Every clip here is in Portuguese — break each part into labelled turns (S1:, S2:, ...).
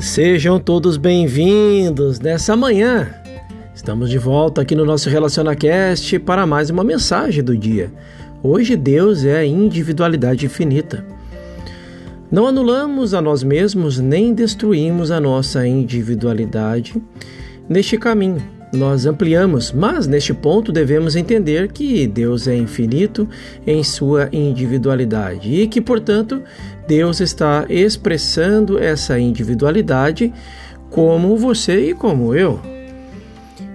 S1: Sejam todos bem-vindos nessa manhã. Estamos de volta aqui no nosso RelacionaCast para mais uma mensagem do dia. Hoje Deus é a individualidade infinita. Não anulamos a nós mesmos nem destruímos a nossa individualidade neste caminho. Nós ampliamos, mas neste ponto devemos entender que Deus é infinito em sua individualidade e que, portanto, Deus está expressando essa individualidade como você e como eu.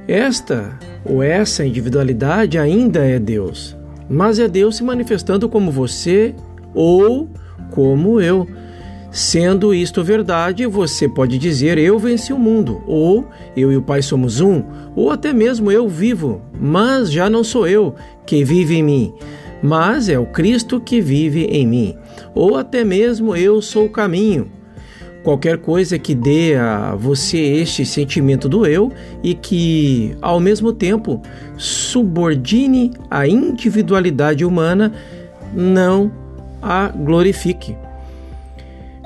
S1: Esta ou essa individualidade ainda é Deus, mas é Deus se manifestando como você ou como eu. Sendo isto verdade, você pode dizer eu venci o mundo, ou eu e o Pai somos um, ou até mesmo eu vivo, mas já não sou eu que vive em mim, mas é o Cristo que vive em mim ou até mesmo eu sou o caminho. Qualquer coisa que dê a você este sentimento do eu e que, ao mesmo tempo, subordine a individualidade humana, não a glorifique.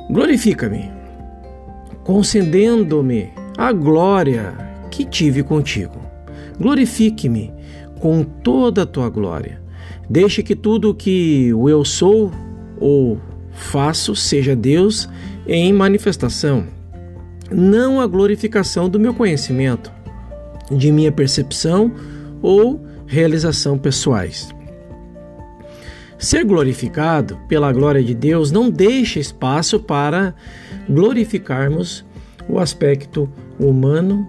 S1: Glorifica-me, concedendo-me a glória que tive contigo. Glorifique-me com toda a tua glória. Deixe que tudo o que eu sou ou faço seja Deus em manifestação, não a glorificação do meu conhecimento, de minha percepção ou realização pessoais. Ser glorificado pela glória de Deus não deixa espaço para glorificarmos o aspecto humano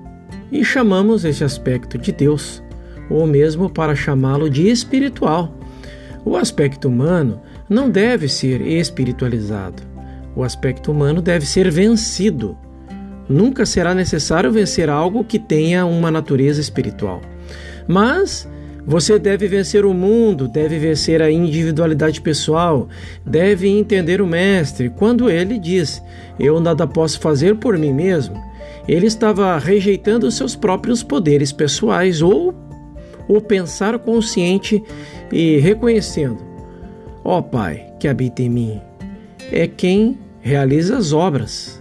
S1: e chamamos esse aspecto de Deus, ou mesmo para chamá-lo de espiritual. O aspecto humano não deve ser espiritualizado. O aspecto humano deve ser vencido. Nunca será necessário vencer algo que tenha uma natureza espiritual. Mas você deve vencer o mundo, deve vencer a individualidade pessoal, deve entender o Mestre quando ele diz: Eu nada posso fazer por mim mesmo. Ele estava rejeitando seus próprios poderes pessoais ou o pensar consciente e reconhecendo Ó oh, Pai, que habita em mim, é quem realiza as obras.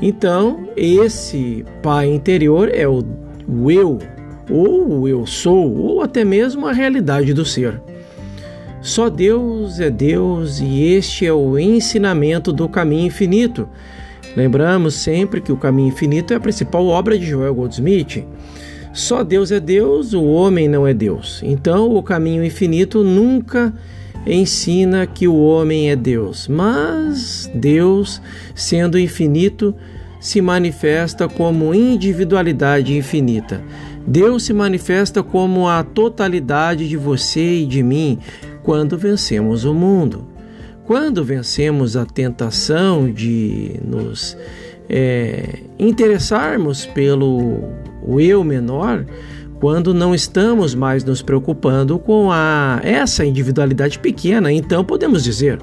S1: Então, esse Pai interior é o, o eu, ou o eu sou, ou até mesmo a realidade do ser. Só Deus é Deus e este é o ensinamento do caminho infinito. Lembramos sempre que o caminho infinito é a principal obra de Joel Goldsmith. Só Deus é Deus, o homem não é Deus. Então, o caminho infinito nunca ensina que o homem é Deus, mas Deus, sendo infinito, se manifesta como individualidade infinita. Deus se manifesta como a totalidade de você e de mim quando vencemos o mundo. Quando vencemos a tentação de nos é, interessarmos pelo eu menor, quando não estamos mais nos preocupando com a essa individualidade pequena, então podemos dizer: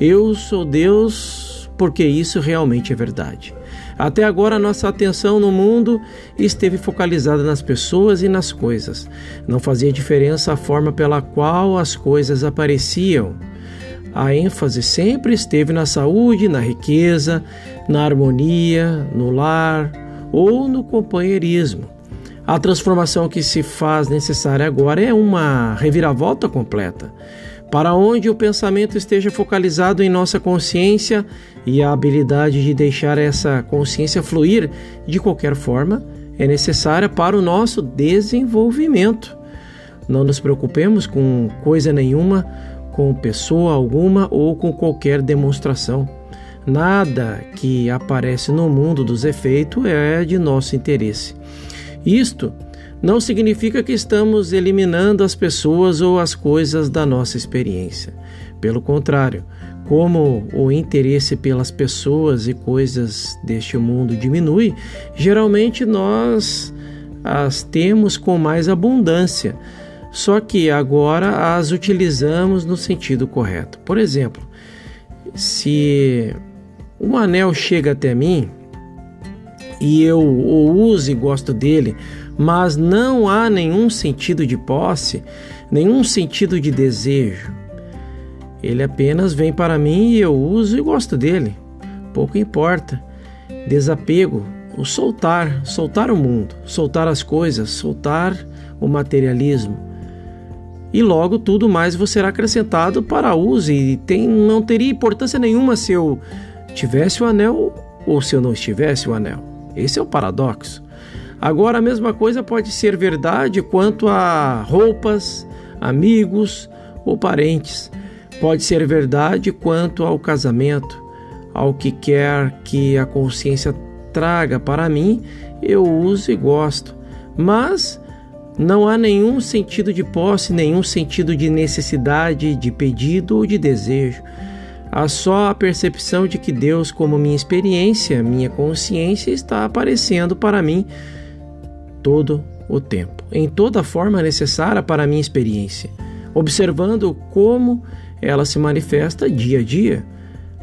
S1: eu sou Deus porque isso realmente é verdade. Até agora, nossa atenção no mundo esteve focalizada nas pessoas e nas coisas. Não fazia diferença a forma pela qual as coisas apareciam. A ênfase sempre esteve na saúde, na riqueza, na harmonia, no lar ou no companheirismo. A transformação que se faz necessária agora é uma reviravolta completa, para onde o pensamento esteja focalizado em nossa consciência e a habilidade de deixar essa consciência fluir de qualquer forma é necessária para o nosso desenvolvimento. Não nos preocupemos com coisa nenhuma, com pessoa alguma ou com qualquer demonstração. Nada que aparece no mundo dos efeitos é de nosso interesse. Isto não significa que estamos eliminando as pessoas ou as coisas da nossa experiência. Pelo contrário, como o interesse pelas pessoas e coisas deste mundo diminui, geralmente nós as temos com mais abundância, só que agora as utilizamos no sentido correto. Por exemplo, se um anel chega até mim e eu o uso e gosto dele, mas não há nenhum sentido de posse, nenhum sentido de desejo. Ele apenas vem para mim e eu uso e gosto dele. Pouco importa. desapego, o soltar, soltar o mundo, soltar as coisas, soltar o materialismo. E logo tudo mais você será acrescentado para uso e tem, não teria importância nenhuma se eu tivesse o anel ou se eu não estivesse o anel. Esse é o paradoxo. Agora, a mesma coisa pode ser verdade quanto a roupas, amigos ou parentes. Pode ser verdade quanto ao casamento, ao que quer que a consciência traga para mim, eu uso e gosto. Mas não há nenhum sentido de posse, nenhum sentido de necessidade, de pedido ou de desejo. Há só a percepção de que Deus, como minha experiência, minha consciência, está aparecendo para mim todo o tempo, em toda forma necessária para a minha experiência, observando como ela se manifesta dia a dia.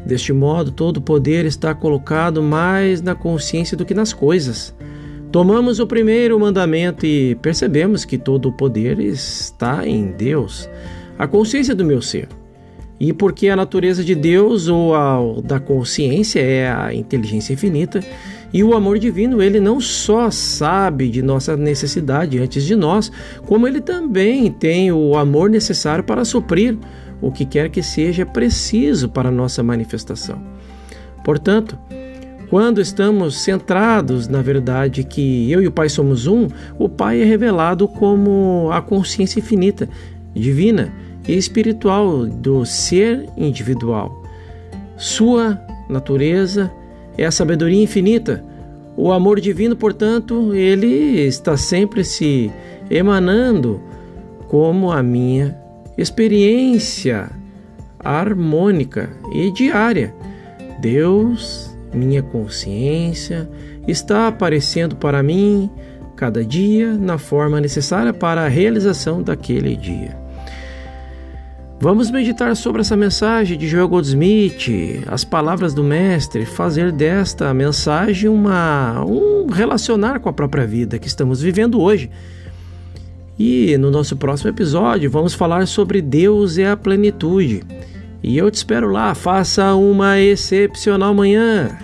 S1: Deste modo, todo o poder está colocado mais na consciência do que nas coisas. Tomamos o primeiro mandamento e percebemos que todo o poder está em Deus, a consciência do meu ser. E porque a natureza de Deus ou a da consciência é a inteligência infinita, e o amor divino, ele não só sabe de nossa necessidade antes de nós, como ele também tem o amor necessário para suprir o que quer que seja preciso para nossa manifestação. Portanto, quando estamos centrados na verdade que eu e o Pai somos um, o Pai é revelado como a consciência infinita, divina e espiritual do ser individual. Sua natureza é a sabedoria infinita. O amor divino, portanto, ele está sempre se emanando como a minha experiência harmônica e diária. Deus minha consciência está aparecendo para mim cada dia na forma necessária para a realização daquele dia. Vamos meditar sobre essa mensagem de Joel Goldsmith, as palavras do Mestre, fazer desta mensagem uma, um relacionar com a própria vida que estamos vivendo hoje. E no nosso próximo episódio vamos falar sobre Deus e a plenitude. E eu te espero lá, faça uma excepcional manhã.